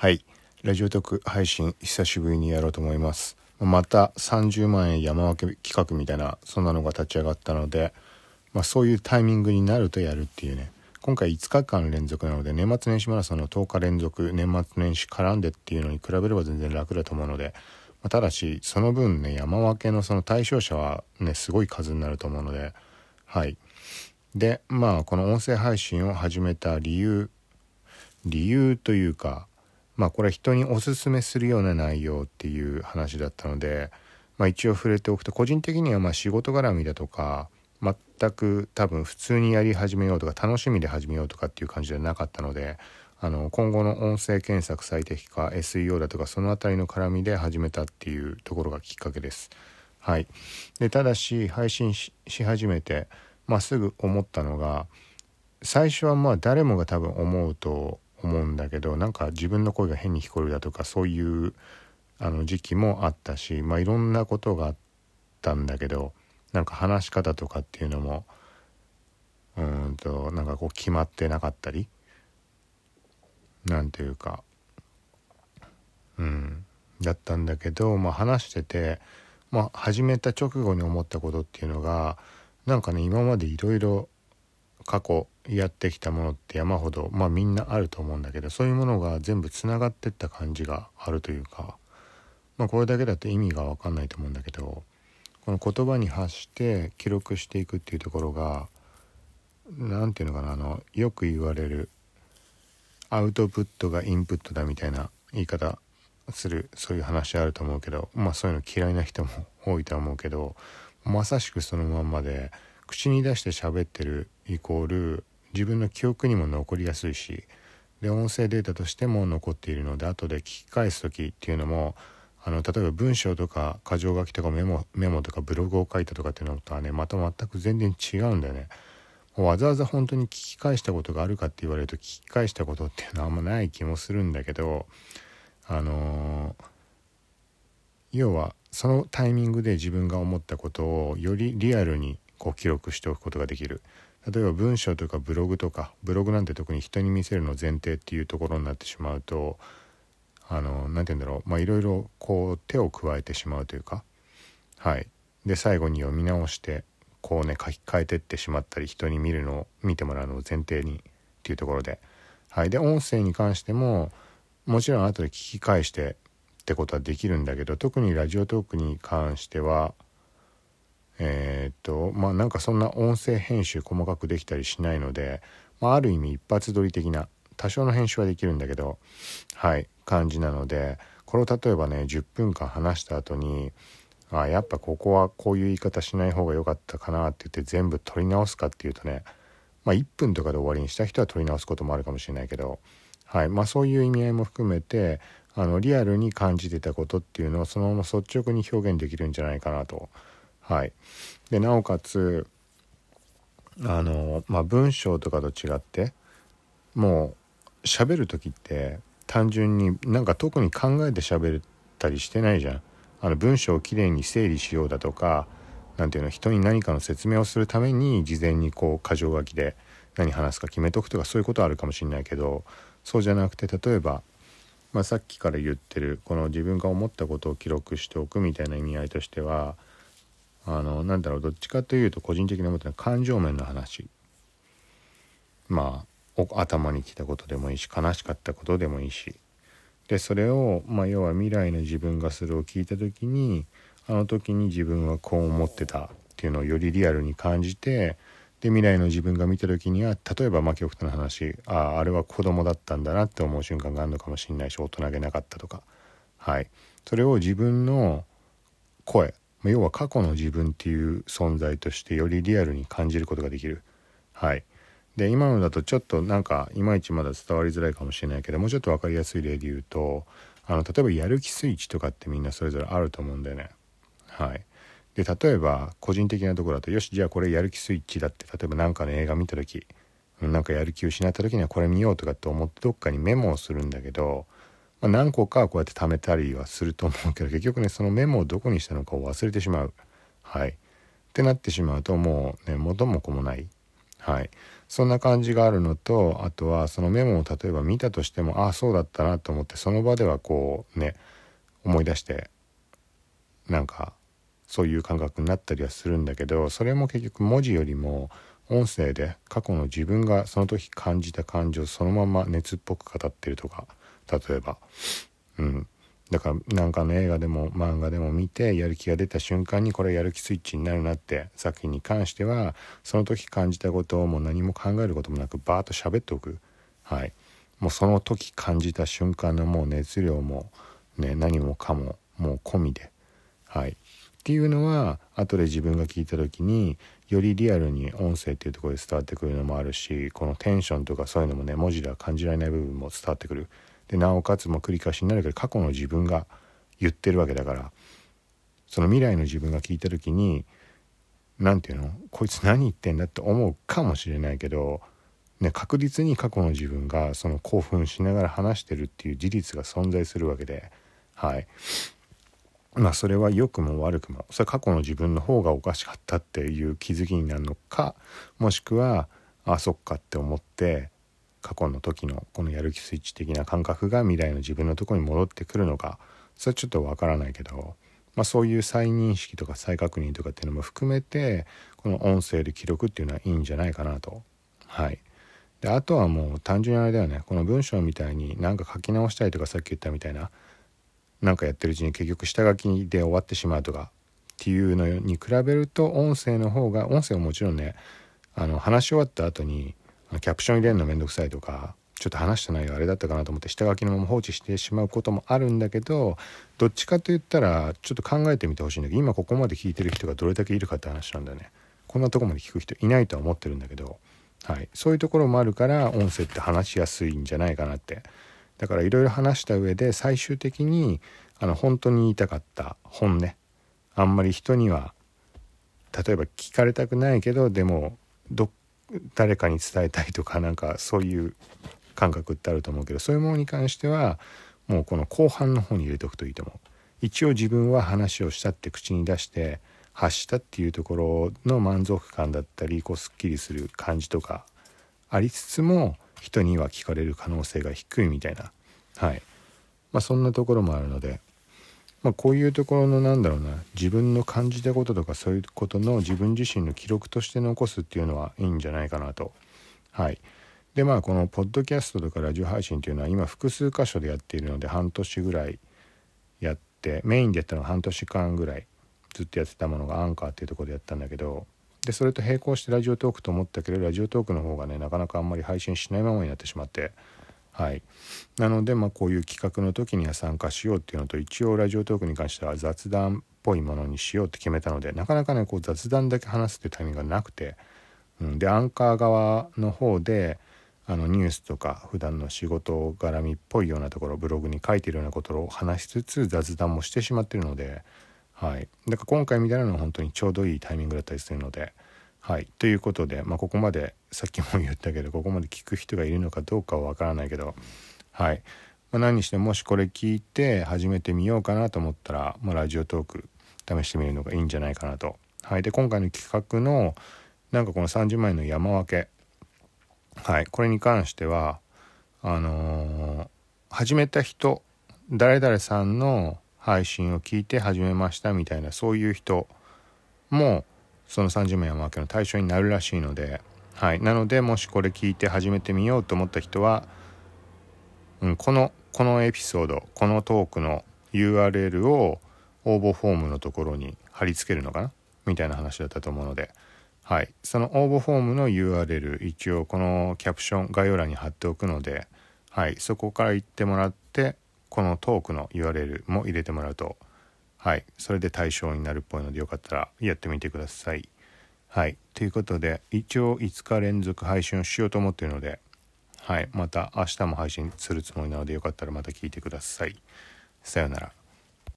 はい。ラジオ特配信久しぶりにやろうと思います。また30万円山分け企画みたいなそんなのが立ち上がったので、まあ、そういうタイミングになるとやるっていうね。今回5日間連続なので年末年始マラソンの10日連続年末年始絡んでっていうのに比べれば全然楽だと思うので、まあ、ただしその分ね山分けのその対象者はねすごい数になると思うのではい。でまあこの音声配信を始めた理由理由というかまあこれは人におすすめするような内容っていう話だったので、まあ、一応触れておくと個人的にはまあ仕事絡みだとか全く多分普通にやり始めようとか楽しみで始めようとかっていう感じではなかったのであの今後の音声検索最適化 SEO だとかその辺りの絡みで始めたっていうところがきっかけです。はい、でただし配信し始めて、まあ、すぐ思ったのが最初はまあ誰もが多分思うと思うんだけどなんか自分の声が変に聞こえるだとかそういうあの時期もあったしまあいろんなことがあったんだけどなんか話し方とかっていうのもうんとなんかこう決まってなかったりなんていうかうんだったんだけど、まあ、話してて、まあ、始めた直後に思ったことっていうのがなんかね今までいろいろ過去やってきたものって山ほどまあみんなあると思うんだけどそういうものが全部つながってった感じがあるというかまあこれだけだと意味が分かんないと思うんだけどこの言葉に発して記録していくっていうところが何て言うのかなあのよく言われるアウトプットがインプットだみたいな言い方するそういう話あると思うけどまあそういうの嫌いな人も多いとは思うけどまさしくそのまんまで口に出して喋ってるイコール自分の記憶にも残りやすいしで音声データとしても残っているので後で聞き返す時っていうのもあの例えば文章とか箇条書きとかメモメモとかブログを書いたとかっていうのとはねまた全く全然違うんだよね。わざわざ本当に聞き返したことがあるかって言われると聞き返したことっていうのはあんまない気もするんだけどあのー、要はそのタイミングで自分が思ったことをよりリアルにこう記録しておくことができる。例えば文章とかブログとかブログなんて特に人に見せるの前提っていうところになってしまうとあの何て言うんだろう。まあいろいろこう手を加えてしまうというか。はい。で最後に読み直してこうね書き換えてってしまったり人に見るのを見てもらうのを前提にっていうところで。はい。で音声に関してももちろん後で聞き返してってことはできるんだけど特にラジオトークに関してはえー、っとまあなんかそんな音声編集細かくできたりしないので、まあ、ある意味一発撮り的な多少の編集はできるんだけどはい感じなのでこれを例えばね10分間話した後にあやっぱここはこういう言い方しない方が良かったかなって言って全部撮り直すかっていうとねまあ1分とかで終わりにした人は撮り直すこともあるかもしれないけどはいまあそういう意味合いも含めてあのリアルに感じてたことっていうのをそのまま率直に表現できるんじゃないかなとはい。でなおかつあのまあ文章とかと違ってもう喋る時って単純になんか特に考えて喋ったりしてないじゃん。あの文章をきれいに整理しようだとか何ていうの人に何かの説明をするために事前にこう箇条書きで何話すか決めとくとかそういうことはあるかもしれないけどそうじゃなくて例えば、まあ、さっきから言ってるこの自分が思ったことを記録しておくみたいな意味合いとしてはあのなんだろうどっちかというと個人的に思ったのは感情面の話。まあ頭にきたことでもいいし悲しかったことでもいいし。でそれを、まあ、要は未来の自分がそれを聞いた時にあの時に自分はこう思ってたっていうのをよりリアルに感じてで未来の自分が見た時には例えばまあ極端な話あああれは子供だったんだなって思う瞬間があるのかもしれないし大人げなかったとか。はい。それを自分の声要は過去の自分っていう存在としてよりリアルに感じることができる。はい。で今のだとちょっとなんかいまいちまだ伝わりづらいかもしれないけどもうちょっと分かりやすい例で言うとあの例えばやる気スイッチとかってみんなそれぞれあると思うんだよね。はい。で例えば個人的なところだとよしじゃあこれやる気スイッチだって例えば何かの映画見た時なんかやる気を失った時にはこれ見ようとかって思ってどっかにメモをするんだけどまあ、何個かこうやって貯めたりはすると思うけど結局ねそのメモをどこにしたのかを忘れてしまう。はい、ってなってしまうともうね元も子もない、はい。そんな感じがあるのとあとはそのメモを例えば見たとしてもああそうだったなと思ってその場ではこうね思い出してなんかそういう感覚になったりはするんだけどそれも結局文字よりも音声で過去の自分がその時感じた感情そのまま熱っぽく語ってるとか例えば。うん。だからなんかの映画でも漫画でも見てやる気が出た瞬間にこれやる気スイッチになるなって作品に関してはその時感じたことをもう何も考えることもなくバーッと喋っておく。はい。もうその時感じた瞬間のもう熱量もね何もかももう込みで。はい。っていうのは後で自分が聞いた時によりリアルに音声っていうところで伝わってくるのもあるしこのテンションとかそういうのもね文字では感じられない部分も伝わってくる。でなおかつも繰り返しになるけど過去の自分が言ってるわけだからその未来の自分が聞いた時に何て言うの？こいつ何言ってんだって思うかもしれないけど、ね、確実に過去の自分がその興奮しながら話してるっていう事実が存在するわけではい。まあそれは良くも悪くもそれは過去の自分の方がおかしかったっていう気づきになるのかもしくはあそっかって思って過去の時のこのやる気スイッチ的な感覚が未来の自分のとこに戻ってくるのかそれはちょっとわからないけど、まあ、そういう再認識とか再確認とかっていうのも含めてこの音声で記録っていうのはいいんじゃないかなと。はいであとはもう単純にあれだよねこの文章みたいに何か書き直したりとかさっき言ったみたいななんかやってるうちに結局下書きで終わってしまうとかっていうのに比べると音声の方が音声はもちろんねあの話し終わった後にキャプション入れるのめんどくさいとかちょっと話した内容あれだったかなと思って下書きのまま放置してしまうこともあるんだけどどっちかと言ったらちょっと考えてみてほしいんだけど今ここまで聞いてる人がどれだけいるかって話なんだよね。こんなとこまで聞く人いないとは思ってるんだけど、はい、そういうところもあるから音声って話しやすいんじゃないかなって。だからいろいろ話した上で最終的にあの本当に言いたかった本音あんまり人には例えば聞かれたくないけどでもどっ誰かに伝えたいとかなんかそういう感覚ってあると思うけどそういうものに関してはもうこの後半の方に入れておくといいと思う。一応自分は話をしたって口に出して発したっていうところの満足感だったりこうすっきりする感じとかありつつも人には聞かれる可能性が低いみたいなはいまあそんなところもあるのでまあ、こういうところのなんだろうな自分の感じたこととかそういうことの自分自身の記録として残すっていうのはいいんじゃないかなと。はい、でまあこのポッドキャストとかラジオ配信っていうのは今複数箇所でやっているので半年ぐらいやってメインでやったのは半年間ぐらいずっとやってたものがアンカーっていうところでやったんだけどでそれと並行してラジオトークと思ったけどラジオトークの方がねなかなかあんまり配信しないままになってしまってはい、なので、まあ、こういう企画の時には参加しようっていうのと一応ラジオトークに関しては雑談っぽいものにしようって決めたのでなかなかねこう雑談だけ話すっていうタイミングがなくて、うん、でアンカー側の方であのニュースとか普段の仕事絡みっぽいようなところブログに書いてるようなことを話しつつ雑談もしてしまってるので、はい、だから今回みたいなのは本当にちょうどいいタイミングだったりするので。はい、ということで、まあ、ここまでさっきも言ったけどここまで聞く人がいるのかどうかはわからないけど、はい。まあ、何にしてもしこれ聞いて始めてみようかなと思ったら、まあ、ラジオトーク試してみるのがいいんじゃないかなと。はい、で今回の企画のなんかこの30万円の山分け、はい、これに関してはあのー、始めた人誰々さんの配信を聞いて始めましたみたいなそういう人もその30名山分けの対象になるらしいので、はい、なのでもしこれ聞いて始めてみようと思った人は、うん、このこのエピソードこのトークの URL を応募フォームのところに貼り付けるのかな？みたいな話だったと思うので、はい、その応募フォームの URL 一応このキャプション概要欄に貼っておくので、はい、そこから行ってもらってこのトークの URL も入れてもらうとはい。それで対象になるっぽいのでよかったらやってみてください。はい。ということで一応5日連続配信をしようと思っているのではい。また明日も配信するつもりなのでよかったらまた聞いてください。さようなら。